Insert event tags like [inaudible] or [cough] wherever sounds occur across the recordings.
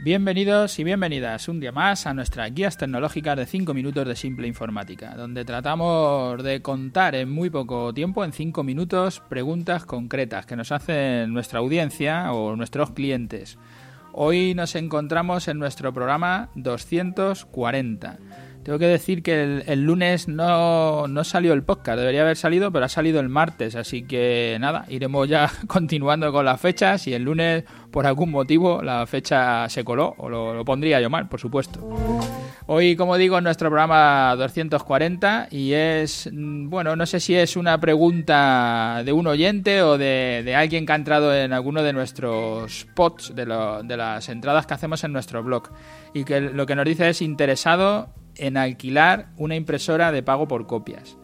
Bienvenidos y bienvenidas un día más a nuestras guías tecnológicas de 5 minutos de simple informática, donde tratamos de contar en muy poco tiempo, en 5 minutos, preguntas concretas que nos hacen nuestra audiencia o nuestros clientes. Hoy nos encontramos en nuestro programa 240 tengo que decir que el, lunes no, salió el podcast, debería haber salido, pero ha salido el martes, así que nada, iremos ya [laughs] continuando con las fechas. Y el lunes por algún motivo la fecha se coló, o lo, pondría yo mal, por supuesto. Hoy, como digo, en nuestro programa 240 y es, mm, bueno, no sé si es una pregunta de un oyente o de, alguien que ha entrado en alguno de nuestros pods, de, de las entradas que hacemos en nuestro blog. Y que lo que nos dice es interesado en alquilar una impresora de pago por copias.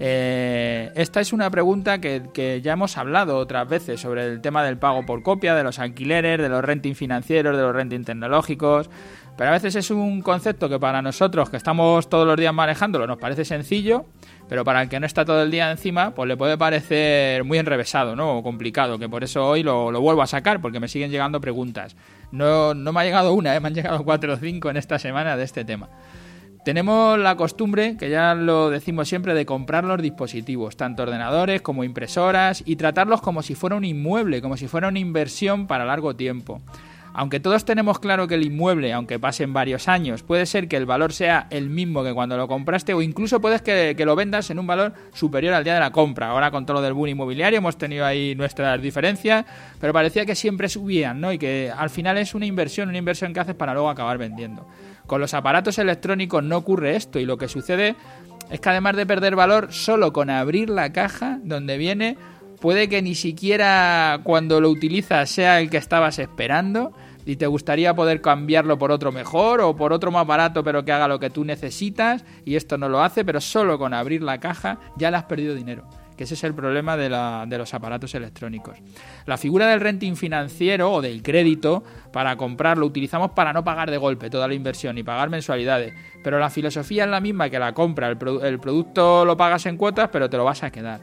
Eh, esta es una pregunta que, ya hemos hablado otras veces sobre el tema del pago por copia, de los alquileres, de los renting financieros, de los renting tecnológicos. Pero a veces es un concepto que para nosotros, que estamos todos los días manejándolo, nos parece sencillo, pero para el que no está todo el día encima, pues le puede parecer muy enrevesado, ¿no? O complicado, que por eso hoy lo, vuelvo a sacar, porque me siguen llegando preguntas. No, no me ha llegado una, ¿eh? me han llegado cuatro o cinco en esta semana de este tema. Tenemos la costumbre, que ya lo decimos siempre, de comprar los dispositivos, tanto ordenadores como impresoras, y tratarlos como si fuera un inmueble, como si fuera una inversión para largo tiempo. Aunque todos tenemos claro que el inmueble, aunque pasen varios años, puede ser que el valor sea el mismo que cuando lo compraste o incluso puedes que, que, lo vendas en un valor superior al día de la compra. Ahora con todo lo del boom inmobiliario hemos tenido ahí nuestras diferencias, pero parecía que siempre subían, ¿no? Y que al final es una inversión, una inversión que haces para luego acabar vendiendo. Con los aparatos electrónicos no ocurre esto y lo que sucede es que además de perder valor, solo con abrir la caja donde viene, puede que ni siquiera cuando lo utilizas sea el que estabas esperando y te gustaría poder cambiarlo por otro mejor o por otro más barato pero que haga lo que tú necesitas y esto no lo hace, pero solo con abrir la caja ya le has perdido dinero que ese es el problema de, los aparatos electrónicos. La figura del renting financiero o del crédito para comprarlo utilizamos para no pagar de golpe toda la inversión y pagar mensualidades, pero la filosofía es la misma que la compra, el, el producto lo pagas en cuotas pero te lo vas a quedar.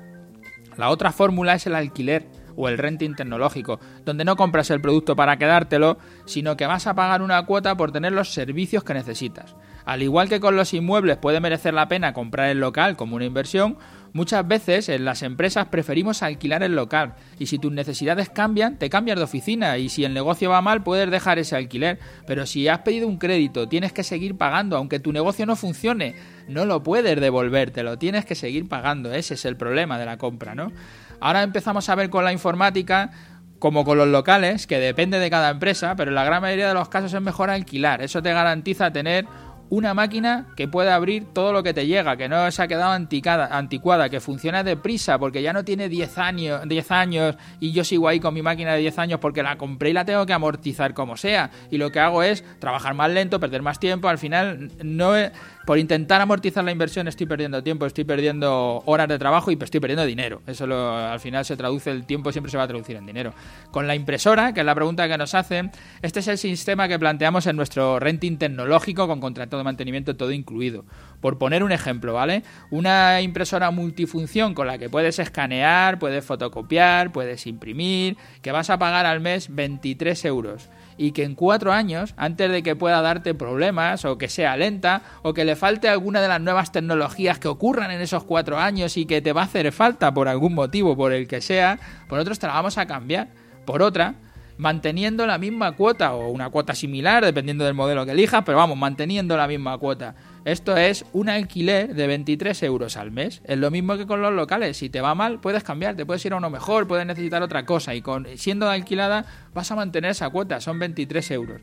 La otra fórmula es el alquiler o el renting tecnológico, donde no compras el producto para quedártelo, sino que vas a pagar una cuota por tener los servicios que necesitas. Al igual que con los inmuebles puede merecer la pena comprar el local como una inversión, Muchas veces en las empresas preferimos alquilar el local y si tus necesidades cambian, te cambias de oficina y si el negocio va mal puedes dejar ese alquiler. Pero si has pedido un crédito, tienes que seguir pagando, aunque tu negocio no funcione, no lo puedes devolver, te lo tienes que seguir pagando. Ese es el problema de la compra, ¿no? Ahora empezamos a ver con la informática como con los locales, que depende de cada empresa, pero en la gran mayoría de los casos es mejor alquilar. Eso te garantiza tener una máquina que pueda abrir todo lo que te llega, que no se ha quedado anticada, anticuada, que funciona deprisa porque ya no tiene 10 años, 10 años y yo sigo ahí con mi máquina de 10 años porque la compré y la tengo que amortizar como sea. Y lo que hago es trabajar más lento, perder más tiempo, al final no por intentar amortizar la inversión estoy perdiendo tiempo, estoy perdiendo horas de trabajo y estoy perdiendo dinero. Eso al final se traduce, el tiempo siempre se va a traducir en dinero. Con la impresora, que es la pregunta que nos hacen, este es el sistema que planteamos en nuestro renting tecnológico con contrato de mantenimiento todo incluido. Por poner un ejemplo, ¿vale? Una impresora multifunción con la que puedes escanear, puedes fotocopiar, puedes imprimir, que vas a pagar al mes 23 euros y que en cuatro años, antes de que pueda darte problemas o que sea lenta o que le falte alguna de las nuevas tecnologías que ocurran en esos cuatro años y que te va a hacer falta por algún motivo, por el que sea, por otros te la vamos a cambiar. Por otra manteniendo la misma cuota o una cuota similar, dependiendo del modelo que elijas, pero vamos, manteniendo la misma cuota. Esto es un alquiler de 23 euros al mes. Es lo mismo que con los locales. Si te va mal, puedes cambiar, te puedes ir a uno mejor, puedes necesitar otra cosa. Y con, siendo alquilada, vas a mantener esa cuota. Son 23 euros.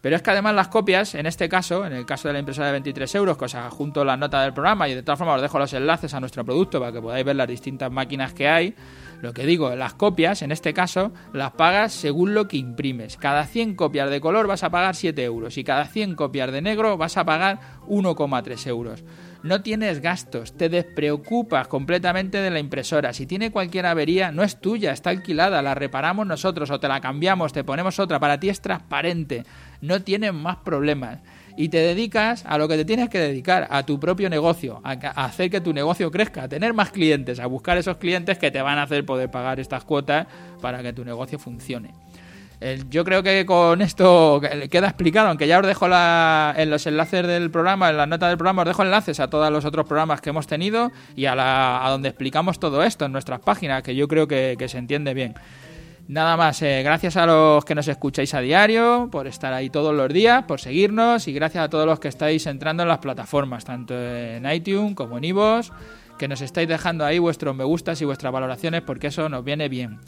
Pero es que además las copias, en este caso, en el caso de la impresora de 23 euros, que os junto la nota del programa y de todas formas os dejo los enlaces a nuestro producto para que podáis ver las distintas máquinas que hay, lo que digo, las copias, en este caso, las pagas según lo que imprimes. Cada 100 copias de color vas a pagar 7 euros y cada 100 copias de negro vas a pagar 1,3 euros. No tienes gastos, te despreocupas completamente de la impresora. Si tiene cualquier avería, no es tuya, está alquilada, la reparamos nosotros o te la cambiamos, te ponemos otra. Para ti es transparente, no tienes más problemas y te dedicas a lo que te tienes que dedicar, a tu propio negocio, a, hacer que tu negocio crezca, a tener más clientes, a buscar esos clientes que te van a hacer poder pagar estas cuotas para que tu negocio funcione. yo creo que con esto queda explicado, aunque ya os dejo en los enlaces del programa, en la nota del programa, os dejo enlaces a todos los otros programas que hemos tenido y a, la, a donde explicamos todo esto en nuestras páginas, que yo creo que, se entiende bien. Nada más, eh, gracias a los que nos escucháis a diario, por estar ahí todos los días, por seguirnos y gracias a todos los que estáis entrando en las plataformas, tanto en iTunes como en iVoox, que nos estáis dejando ahí vuestros me gustas y vuestras valoraciones porque eso nos viene bien.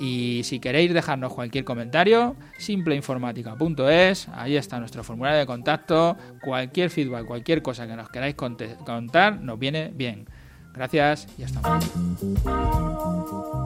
Y si queréis dejarnos cualquier comentario, simpleinformática.es, ahí está nuestro formulario de contacto, cualquier feedback, cualquier cosa que nos queráis contar, nos viene bien. Gracias y hasta luego.